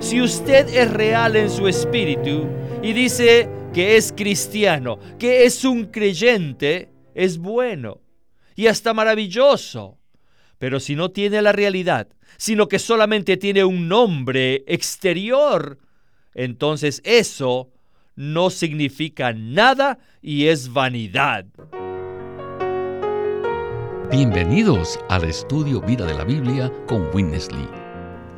Si usted es real en su espíritu y dice que es cristiano, que es un creyente, es bueno y hasta maravilloso. Pero si no tiene la realidad, sino que solamente tiene un nombre exterior, entonces eso no significa nada y es vanidad. Bienvenidos al estudio Vida de la Biblia con Winnesley.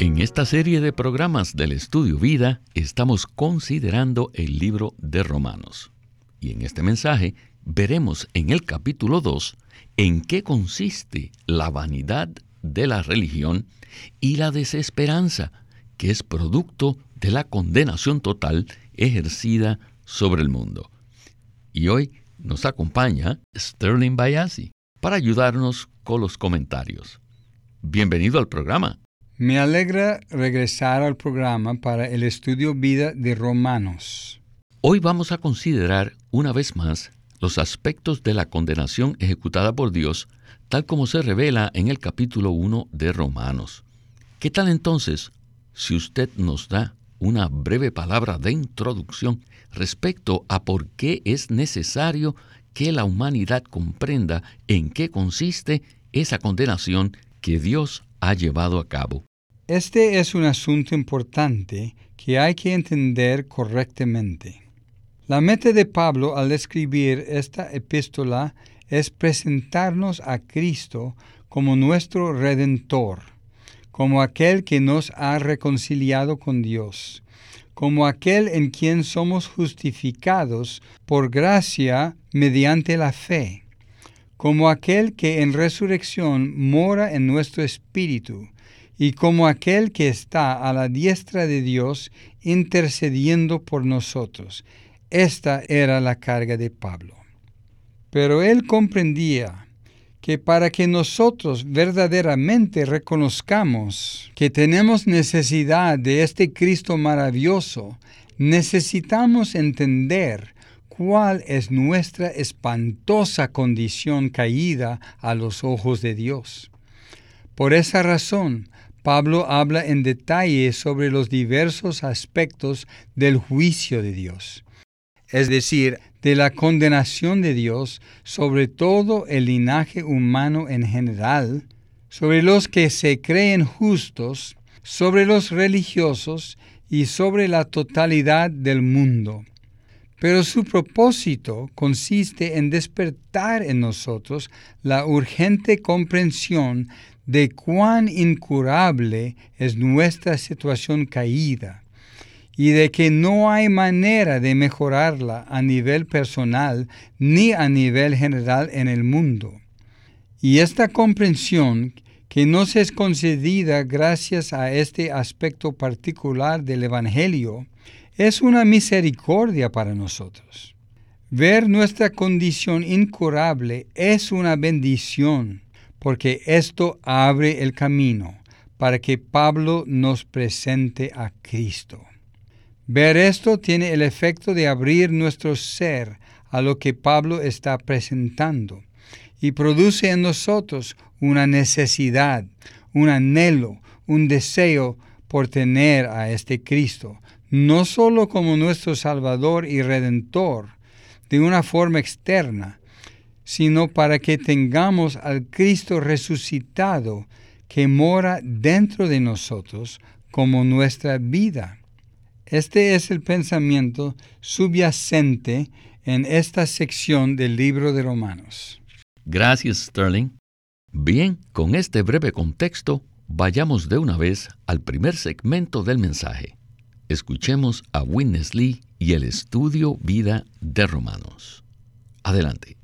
En esta serie de programas del Estudio Vida estamos considerando el libro de Romanos. Y en este mensaje veremos en el capítulo 2 en qué consiste la vanidad de la religión y la desesperanza, que es producto de la condenación total ejercida sobre el mundo. Y hoy nos acompaña Sterling Bayasi para ayudarnos con los comentarios. Bienvenido al programa. Me alegra regresar al programa para el estudio vida de Romanos. Hoy vamos a considerar una vez más los aspectos de la condenación ejecutada por Dios, tal como se revela en el capítulo 1 de Romanos. ¿Qué tal entonces si usted nos da una breve palabra de introducción respecto a por qué es necesario que la humanidad comprenda en qué consiste esa condenación que Dios ha llevado a cabo? Este es un asunto importante que hay que entender correctamente. La meta de Pablo al escribir esta epístola es presentarnos a Cristo como nuestro redentor, como aquel que nos ha reconciliado con Dios, como aquel en quien somos justificados por gracia mediante la fe, como aquel que en resurrección mora en nuestro espíritu, y como aquel que está a la diestra de Dios intercediendo por nosotros. Esta era la carga de Pablo. Pero él comprendía que para que nosotros verdaderamente reconozcamos que tenemos necesidad de este Cristo maravilloso, necesitamos entender cuál es nuestra espantosa condición caída a los ojos de Dios. Por esa razón, Pablo habla en detalle sobre los diversos aspectos del juicio de Dios, es decir, de la condenación de Dios sobre todo el linaje humano en general, sobre los que se creen justos, sobre los religiosos y sobre la totalidad del mundo. Pero su propósito consiste en despertar en nosotros la urgente comprensión de cuán incurable es nuestra situación caída y de que no hay manera de mejorarla a nivel personal ni a nivel general en el mundo. Y esta comprensión, que nos es concedida gracias a este aspecto particular del Evangelio, es una misericordia para nosotros. Ver nuestra condición incurable es una bendición porque esto abre el camino para que Pablo nos presente a Cristo. Ver esto tiene el efecto de abrir nuestro ser a lo que Pablo está presentando y produce en nosotros una necesidad, un anhelo, un deseo por tener a este Cristo, no solo como nuestro Salvador y Redentor, de una forma externa, sino para que tengamos al Cristo resucitado que mora dentro de nosotros como nuestra vida. Este es el pensamiento subyacente en esta sección del libro de Romanos. Gracias, Sterling. Bien, con este breve contexto, vayamos de una vez al primer segmento del mensaje. Escuchemos a Witness Lee y el estudio Vida de Romanos. Adelante.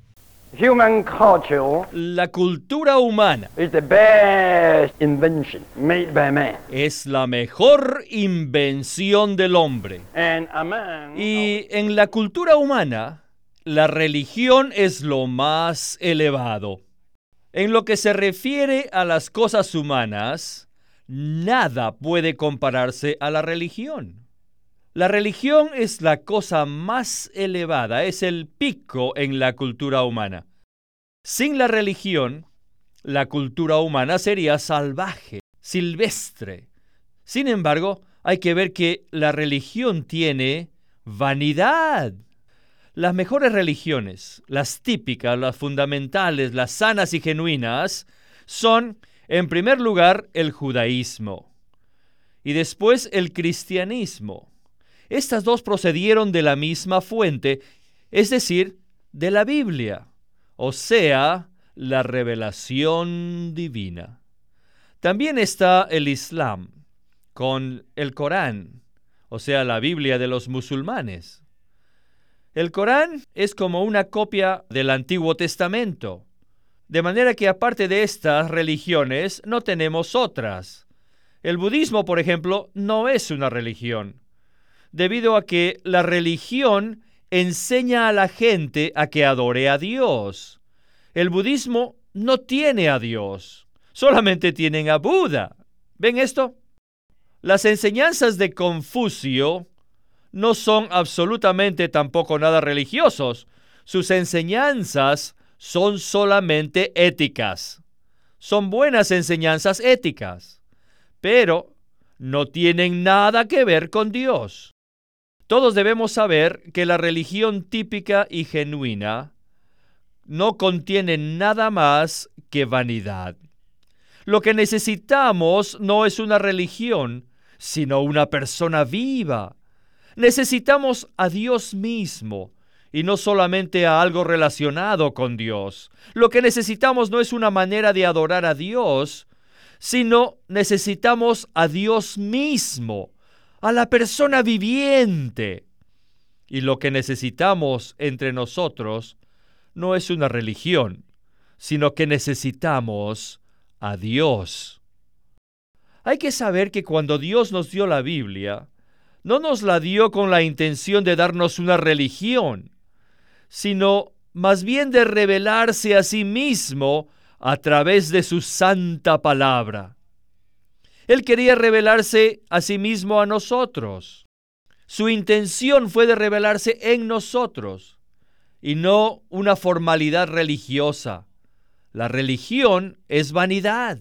Human culture La cultura humana is the best invention made by man. es la mejor invención del hombre. And a man Y en la cultura humana, la religión es lo más elevado. En lo que se refiere a las cosas humanas, nada puede compararse a la religión. La religión es la cosa más elevada, es el pico en la cultura humana. Sin la religión, la cultura humana sería salvaje, silvestre. Sin embargo, hay que ver que la religión tiene vanidad. Las mejores religiones, las típicas, las fundamentales, las sanas y genuinas, son, en primer lugar, el judaísmo y después el cristianismo. Estas dos procedieron de la misma fuente, es decir, de la Biblia, o sea, la revelación divina. También está el Islam, con el Corán, o sea, la Biblia de los musulmanes. El Corán es como una copia del Antiguo Testamento, de manera que aparte de estas religiones no tenemos otras. El budismo, por ejemplo, no es una religión debido a que la religión enseña a la gente a que adore a Dios. El budismo no tiene a Dios, solamente tienen a Buda. ¿Ven esto? Las enseñanzas de Confucio no son absolutamente tampoco nada religiosos. Sus enseñanzas son solamente éticas. Son buenas enseñanzas éticas, pero no tienen nada que ver con Dios. Todos debemos saber que la religión típica y genuina no contiene nada más que vanidad. Lo que necesitamos no es una religión, sino una persona viva. Necesitamos a Dios mismo y no solamente a algo relacionado con Dios. Lo que necesitamos no es una manera de adorar a Dios, sino necesitamos a Dios mismo a la persona viviente. Y lo que necesitamos entre nosotros no es una religión, sino que necesitamos a Dios. Hay que saber que cuando Dios nos dio la Biblia, no nos la dio con la intención de darnos una religión, sino más bien de revelarse a sí mismo a través de su santa palabra. Él quería revelarse a sí mismo a nosotros. Su intención fue de revelarse en nosotros y no una formalidad religiosa. La religión es vanidad.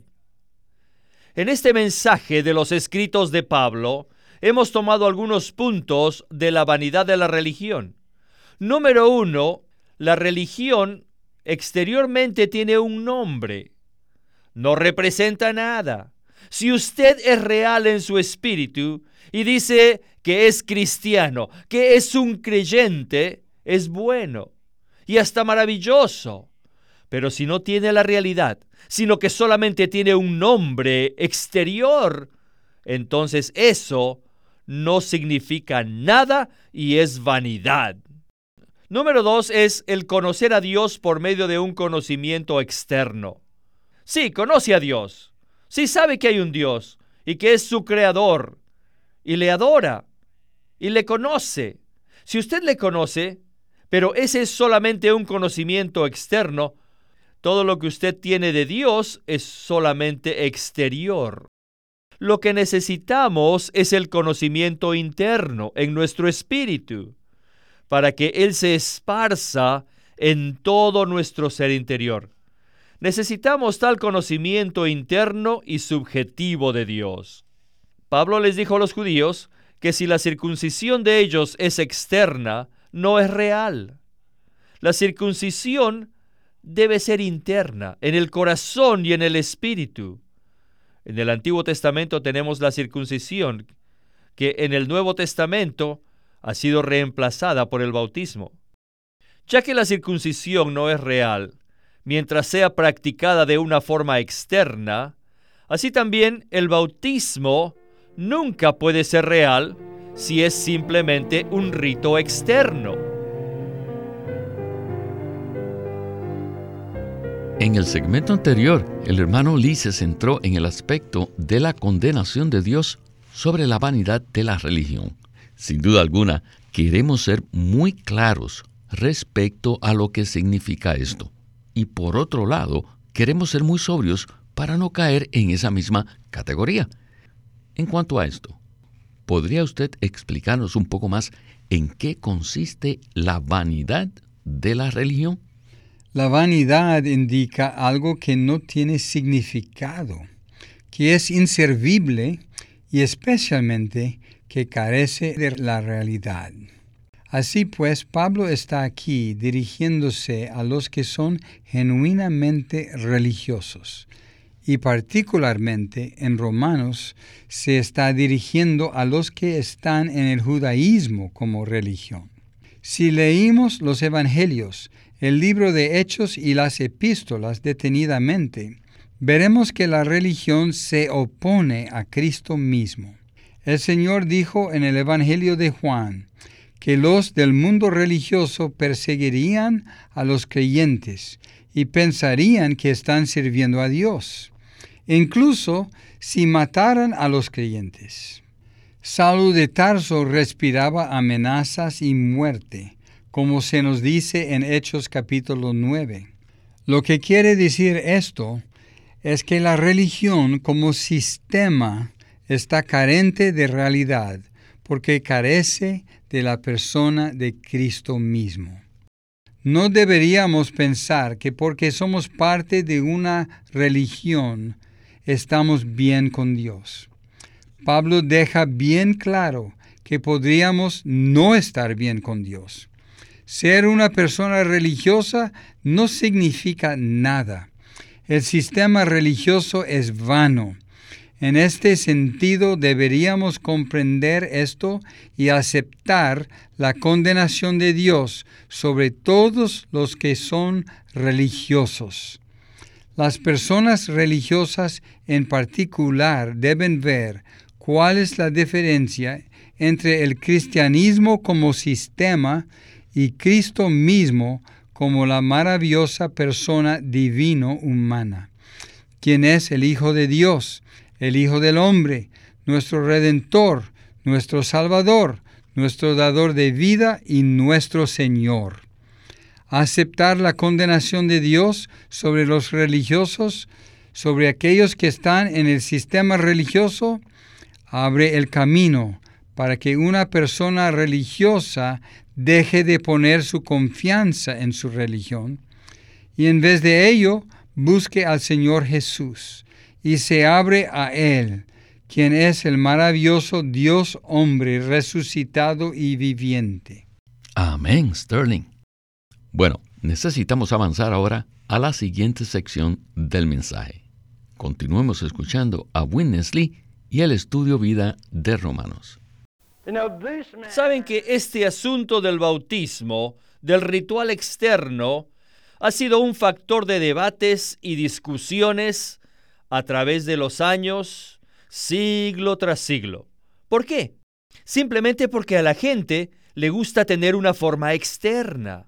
En este mensaje de los escritos de Pablo, hemos tomado algunos puntos de la vanidad de la religión. Número uno, la religión exteriormente tiene un nombre. No representa nada. Si usted es real en su espíritu y dice que es cristiano, que es un creyente, es bueno y hasta maravilloso. Pero si no tiene la realidad, sino que solamente tiene un nombre exterior, entonces eso no significa nada y es vanidad. Número dos es el conocer a Dios por medio de un conocimiento externo. Sí, conoce a Dios, si sabe que hay un Dios y que es su creador y le adora y le conoce, si usted le conoce, pero ese es solamente un conocimiento externo, todo lo que usted tiene de Dios es solamente exterior. Lo que necesitamos es el conocimiento interno en nuestro espíritu, para que Él se esparza en todo nuestro ser interior. Necesitamos tal conocimiento interno y subjetivo de Dios. Pablo les dijo a los judíos que si la circuncisión de ellos es externa, no es real. La circuncisión debe ser interna, en el corazón y en el espíritu. En el Antiguo Testamento tenemos la circuncisión, que en el Nuevo Testamento ha sido reemplazada por el bautismo. Ya que la circuncisión no es real, mientras sea practicada de una forma externa, así también el bautismo nunca puede ser real si es simplemente un rito externo. En el segmento anterior, el hermano Lee se centró en el aspecto de la condenación de Dios sobre la vanidad de la religión. Sin duda alguna, queremos ser muy claros respecto a lo que significa esto. Y por otro lado, queremos ser muy sobrios para no caer en esa misma categoría. En cuanto a esto, ¿podría usted explicarnos un poco más en qué consiste la vanidad de la religión? La vanidad indica algo que no tiene significado, que es inservible y especialmente que carece de la realidad. Así pues, Pablo está aquí dirigiéndose a los que son genuinamente religiosos, y particularmente en Romanos se está dirigiendo a los que están en el judaísmo como religión. Si leímos los Evangelios, el libro de Hechos y las epístolas detenidamente, veremos que la religión se opone a Cristo mismo. El Señor dijo en el Evangelio de Juan que los del mundo religioso perseguirían a los creyentes y pensarían que están sirviendo a Dios incluso si mataran a los creyentes. Saulo de Tarso respiraba amenazas y muerte, como se nos dice en Hechos capítulo 9. Lo que quiere decir esto es que la religión como sistema está carente de realidad porque carece de la persona de Cristo mismo. No deberíamos pensar que porque somos parte de una religión estamos bien con Dios. Pablo deja bien claro que podríamos no estar bien con Dios. Ser una persona religiosa no significa nada. El sistema religioso es vano. En este sentido deberíamos comprender esto y aceptar la condenación de Dios sobre todos los que son religiosos. Las personas religiosas en particular deben ver cuál es la diferencia entre el cristianismo como sistema y Cristo mismo como la maravillosa persona divino humana, quien es el Hijo de Dios, el Hijo del hombre, nuestro Redentor, nuestro Salvador, nuestro dador de vida y nuestro Señor. Aceptar la condenación de Dios sobre los religiosos, sobre aquellos que están en el sistema religioso, abre el camino para que una persona religiosa deje de poner su confianza en su religión y en vez de ello busque al Señor Jesús y se abre a Él, quien es el maravilloso Dios hombre resucitado y viviente. Amén, Sterling. Bueno, necesitamos avanzar ahora a la siguiente sección del mensaje. Continuemos escuchando a Witness Lee y el estudio vida de Romanos. Saben que este asunto del bautismo, del ritual externo, ha sido un factor de debates y discusiones a través de los años, siglo tras siglo. ¿Por qué? Simplemente porque a la gente le gusta tener una forma externa.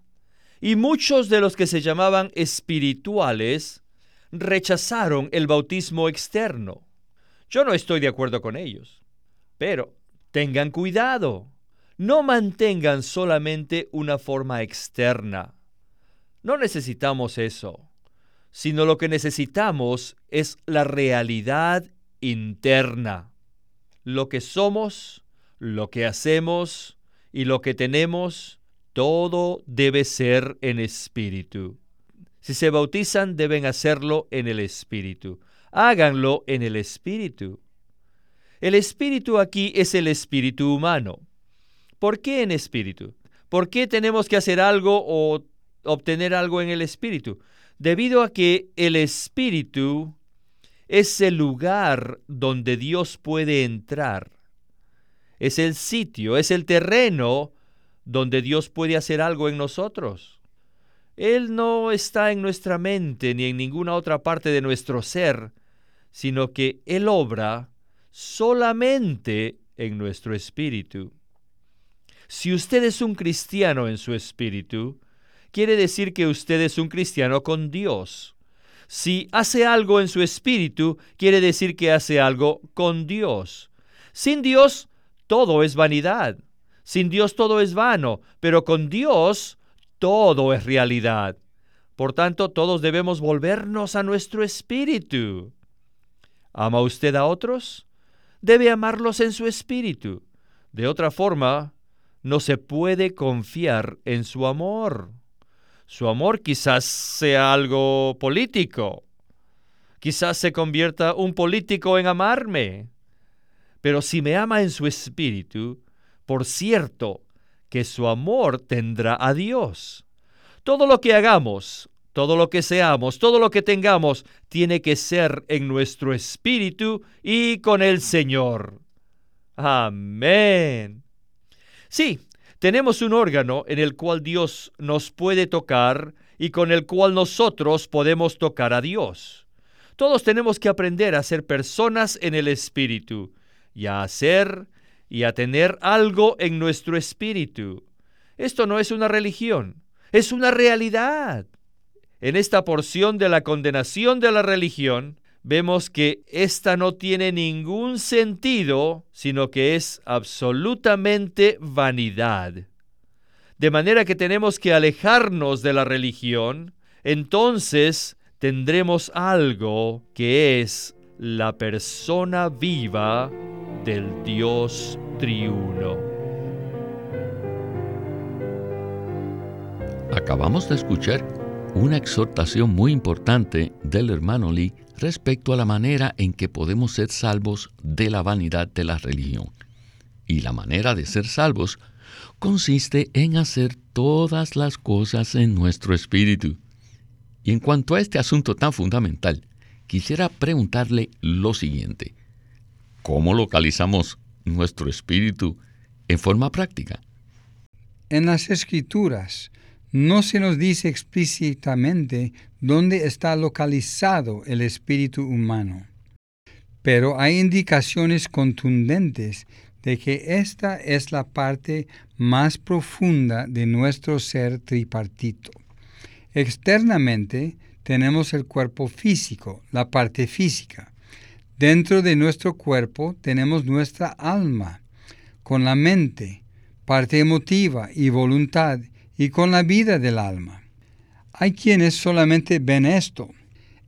Y muchos de los que se llamaban espirituales rechazaron el bautismo externo. Yo no estoy de acuerdo con ellos, pero tengan cuidado. No mantengan solamente una forma externa. No necesitamos eso, sino lo que necesitamos es la realidad interna. Lo que somos, lo que hacemos y lo que tenemos todo debe ser en espíritu. Si se bautizan, deben hacerlo en el espíritu. Háganlo en el espíritu. El espíritu aquí es el espíritu humano. ¿Por qué en espíritu? ¿Por qué tenemos que hacer algo o obtener algo en el espíritu? Debido a que el espíritu es el lugar donde Dios puede entrar. Es el sitio, es el terreno donde Dios puede hacer algo en nosotros. Él no está en nuestra mente ni en ninguna otra parte de nuestro ser, sino que Él obra solamente en nuestro espíritu. Si usted es un cristiano en su espíritu, quiere decir que usted es un cristiano con Dios. Si hace algo en su espíritu, quiere decir que hace algo con Dios. Sin Dios, todo es vanidad. Sin Dios todo es vano, pero con Dios todo es realidad. Por tanto, todos debemos volvernos a nuestro espíritu. ¿Ama usted a otros? Debe amarlos en su espíritu. De otra forma, no se puede confiar en su amor. Su amor quizás sea algo político. Quizás se convierta un político en amarme. Pero si me ama en su espíritu, por cierto, que su amor tendrá a Dios. Todo lo que hagamos, todo lo que seamos, todo lo que tengamos, tiene que ser en nuestro espíritu y con el Señor. Amén. Sí, tenemos un órgano en el cual Dios nos puede tocar y con el cual nosotros podemos tocar a Dios. Todos tenemos que aprender a ser personas en el espíritu y a hacer y a tener algo en nuestro espíritu. Esto no es una religión, es una realidad. En esta porción de la condenación de la religión, vemos que esta no tiene ningún sentido, sino que es absolutamente vanidad. De manera que tenemos que alejarnos de la religión, entonces tendremos algo que es la persona viva del Dios triuno. Acabamos de escuchar una exhortación muy importante del hermano Lee respecto a la manera en que podemos ser salvos de la vanidad de la religión. Y la manera de ser salvos consiste en hacer todas las cosas en nuestro espíritu. Y en cuanto a este asunto tan fundamental, quisiera preguntarle lo siguiente. ¿Cómo localizamos nuestro espíritu en forma práctica? En las escrituras no se nos dice explícitamente dónde está localizado el espíritu humano, pero hay indicaciones contundentes de que esta es la parte más profunda de nuestro ser tripartito. Externamente tenemos el cuerpo físico, la parte física, Dentro de nuestro cuerpo tenemos nuestra alma, con la mente, parte emotiva y voluntad, y con la vida del alma. Hay quienes solamente ven esto.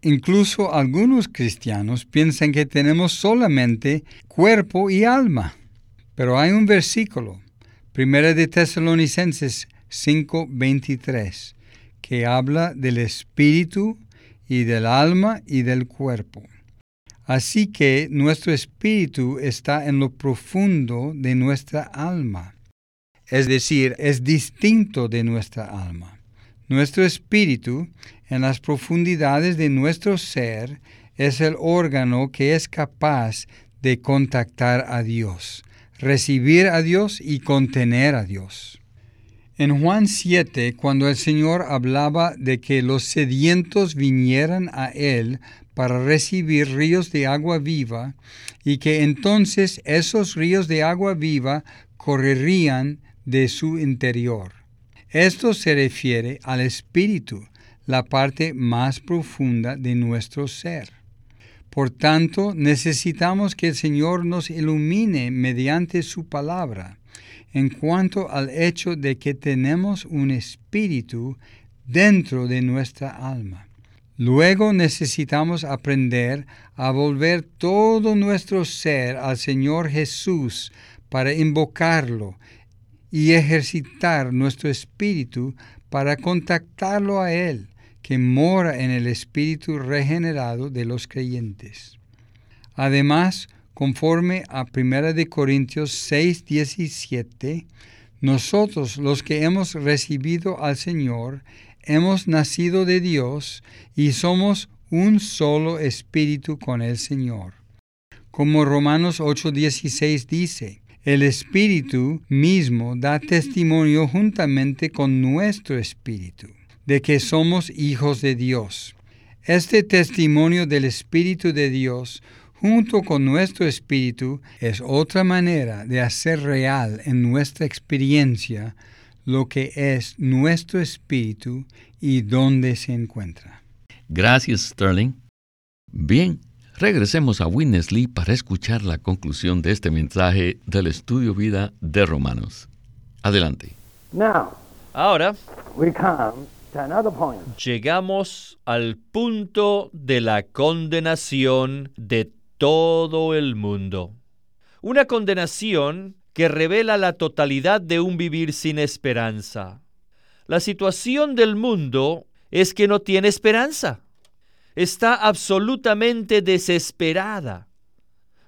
Incluso algunos cristianos piensan que tenemos solamente cuerpo y alma. Pero hay un versículo, 1 de Tesalonicenses 5:23, que habla del espíritu y del alma y del cuerpo. Así que nuestro espíritu está en lo profundo de nuestra alma, es decir, es distinto de nuestra alma. Nuestro espíritu, en las profundidades de nuestro ser, es el órgano que es capaz de contactar a Dios, recibir a Dios y contener a Dios. En Juan 7, cuando el Señor hablaba de que los sedientos vinieran a Él para recibir ríos de agua viva y que entonces esos ríos de agua viva correrían de su interior. Esto se refiere al espíritu, la parte más profunda de nuestro ser. Por tanto, necesitamos que el Señor nos ilumine mediante su palabra en cuanto al hecho de que tenemos un espíritu dentro de nuestra alma. Luego necesitamos aprender a volver todo nuestro ser al Señor Jesús para invocarlo y ejercitar nuestro espíritu para contactarlo a Él, que mora en el espíritu regenerado de los creyentes. Además, conforme a 1 Corintios 6, 17, nosotros los que hemos recibido al Señor hemos nacido de Dios y somos un solo espíritu con el Señor. Como Romanos 8:16 dice, el Espíritu mismo da testimonio juntamente con nuestro Espíritu de que somos hijos de Dios. Este testimonio del Espíritu de Dios junto con nuestro Espíritu es otra manera de hacer real en nuestra experiencia lo que es nuestro espíritu y dónde se encuentra. Gracias, Sterling. Bien, regresemos a Winnesley para escuchar la conclusión de este mensaje del estudio vida de Romanos. Adelante. Now, Ahora we come to another point. llegamos al punto de la condenación de todo el mundo. Una condenación que revela la totalidad de un vivir sin esperanza. La situación del mundo es que no tiene esperanza. Está absolutamente desesperada.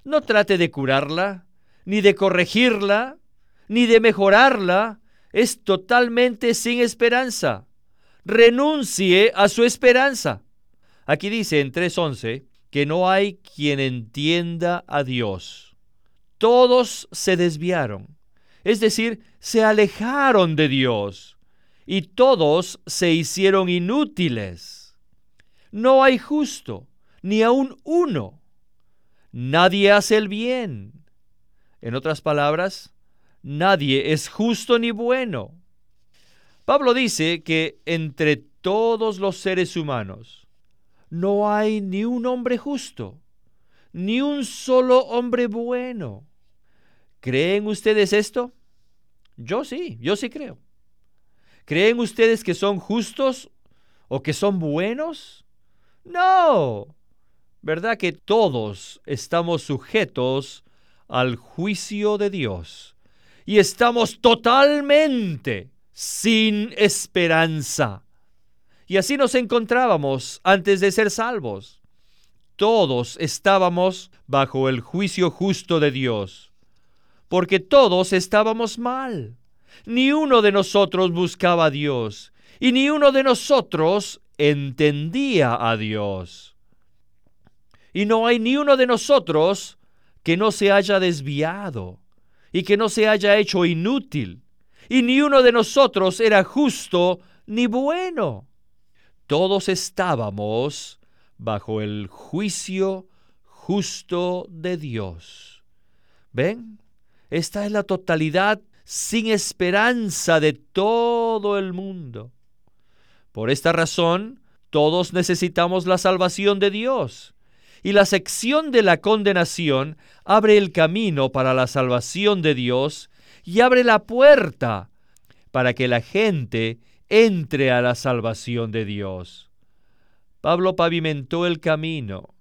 No trate de curarla, ni de corregirla, ni de mejorarla. Es totalmente sin esperanza. Renuncie a su esperanza. Aquí dice en 3.11 que no hay quien entienda a Dios. Todos se desviaron, es decir, se alejaron de Dios y todos se hicieron inútiles. No hay justo, ni aun uno. Nadie hace el bien. En otras palabras, nadie es justo ni bueno. Pablo dice que entre todos los seres humanos no hay ni un hombre justo, ni un solo hombre bueno. ¿Creen ustedes esto? Yo sí, yo sí creo. ¿Creen ustedes que son justos o que son buenos? No. ¿Verdad que todos estamos sujetos al juicio de Dios? Y estamos totalmente sin esperanza. Y así nos encontrábamos antes de ser salvos. Todos estábamos bajo el juicio justo de Dios, porque todos estábamos mal. Ni uno de nosotros buscaba a Dios, y ni uno de nosotros entendía a Dios. Y no hay ni uno de nosotros que no se haya desviado y que no se haya hecho inútil. Y ni uno de nosotros era justo ni bueno. Todos estábamos bajo el juicio justo de Dios. ¿Ven? Esta es la totalidad sin esperanza de todo el mundo. Por esta razón, todos necesitamos la salvación de Dios. Y la sección de la condenación abre el camino para la salvación de Dios y abre la puerta para que la gente entre a la salvación de Dios. Pablo pavimentó el camino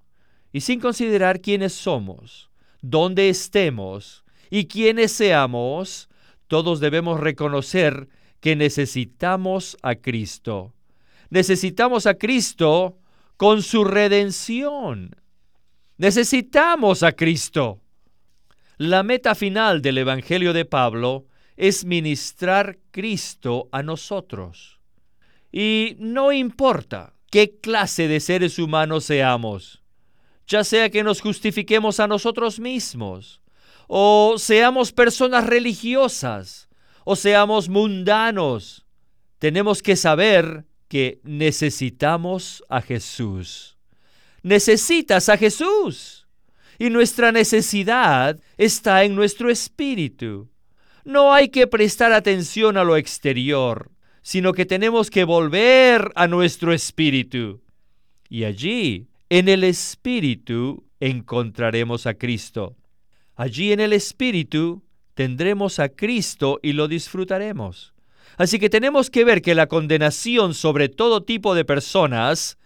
y sin considerar quiénes somos, dónde estemos y quiénes seamos, todos debemos reconocer que necesitamos a Cristo. Necesitamos a Cristo con su redención. Necesitamos a Cristo. La meta final del Evangelio de Pablo es ministrar Cristo a nosotros. Y no importa qué clase de seres humanos seamos, ya sea que nos justifiquemos a nosotros mismos, o seamos personas religiosas, o seamos mundanos, tenemos que saber que necesitamos a Jesús. Necesitas a Jesús. Y nuestra necesidad está en nuestro espíritu. No hay que prestar atención a lo exterior, sino que tenemos que volver a nuestro espíritu. Y allí, en el espíritu, encontraremos a Cristo. Allí en el espíritu tendremos a Cristo y lo disfrutaremos. Así que tenemos que ver que la condenación sobre todo tipo de personas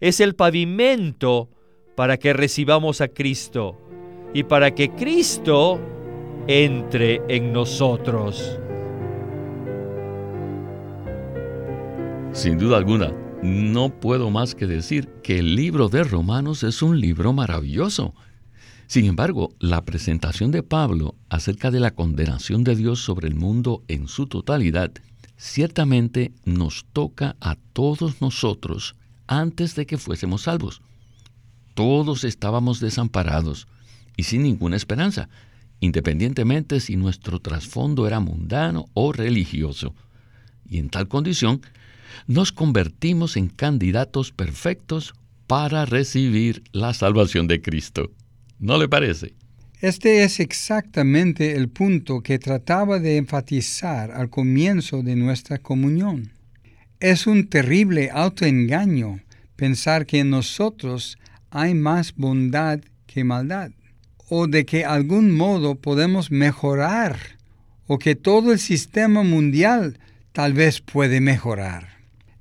es el pavimento para que recibamos a Cristo y para que Cristo entre en nosotros. Sin duda alguna, no puedo más que decir que el libro de Romanos es un libro maravilloso. Sin embargo, la presentación de Pablo acerca de la condenación de Dios sobre el mundo en su totalidad ciertamente nos toca a todos nosotros antes de que fuésemos salvos. Todos estábamos desamparados y sin ninguna esperanza, independientemente si nuestro trasfondo era mundano o religioso. Y en tal condición, nos convertimos en candidatos perfectos para recibir la salvación de Cristo. ¿No le parece? Este es exactamente el punto que trataba de enfatizar al comienzo de nuestra comunión. Es un terrible autoengaño pensar que en nosotros hay más bondad que maldad, o de que algún modo podemos mejorar, o que todo el sistema mundial tal vez puede mejorar.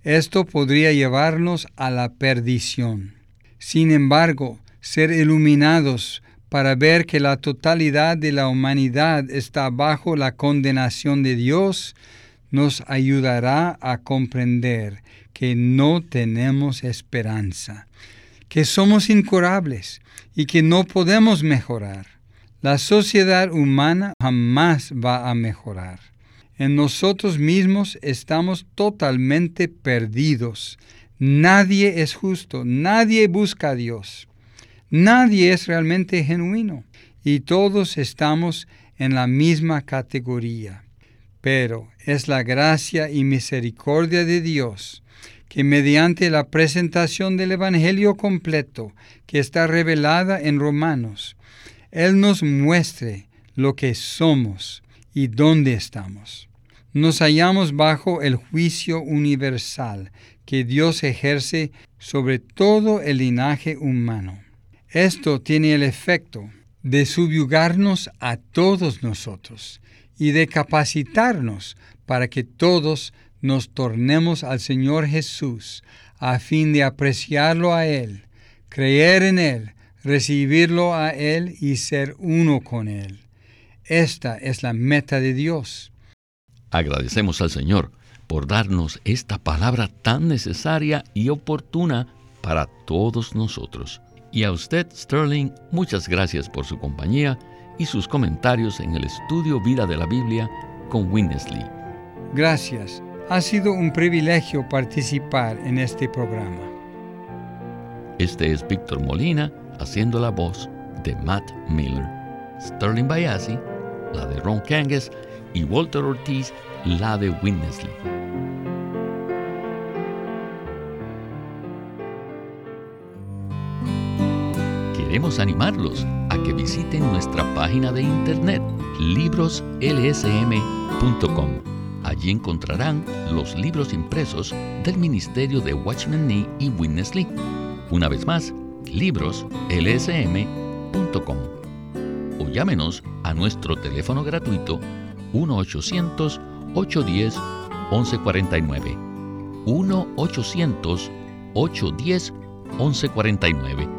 Esto podría llevarnos a la perdición. Sin embargo, ser iluminados para ver que la totalidad de la humanidad está bajo la condenación de Dios, nos ayudará a comprender que no tenemos esperanza, que somos incurables y que no podemos mejorar. La sociedad humana jamás va a mejorar. En nosotros mismos estamos totalmente perdidos. Nadie es justo, nadie busca a Dios. Nadie es realmente genuino y todos estamos en la misma categoría. Pero es la gracia y misericordia de Dios que mediante la presentación del Evangelio completo que está revelada en Romanos, Él nos muestre lo que somos y dónde estamos. Nos hallamos bajo el juicio universal que Dios ejerce sobre todo el linaje humano. Esto tiene el efecto de subyugarnos a todos nosotros y de capacitarnos para que todos nos tornemos al Señor Jesús a fin de apreciarlo a Él, creer en Él, recibirlo a Él y ser uno con Él. Esta es la meta de Dios. Agradecemos al Señor por darnos esta palabra tan necesaria y oportuna para todos nosotros. Y a usted, Sterling, muchas gracias por su compañía y sus comentarios en el estudio Vida de la Biblia con Winnesley. Gracias. Ha sido un privilegio participar en este programa. Este es Víctor Molina haciendo la voz de Matt Miller. Sterling Bayasi, la de Ron Kangas, y Walter Ortiz, la de Winnesley. Queremos animarlos a que visiten nuestra página de internet libroslsm.com. Allí encontrarán los libros impresos del Ministerio de Watchman Nee y Witness Lee. Una vez más, libroslsm.com. O llámenos a nuestro teléfono gratuito 1-800-810-1149. 1-800-810-1149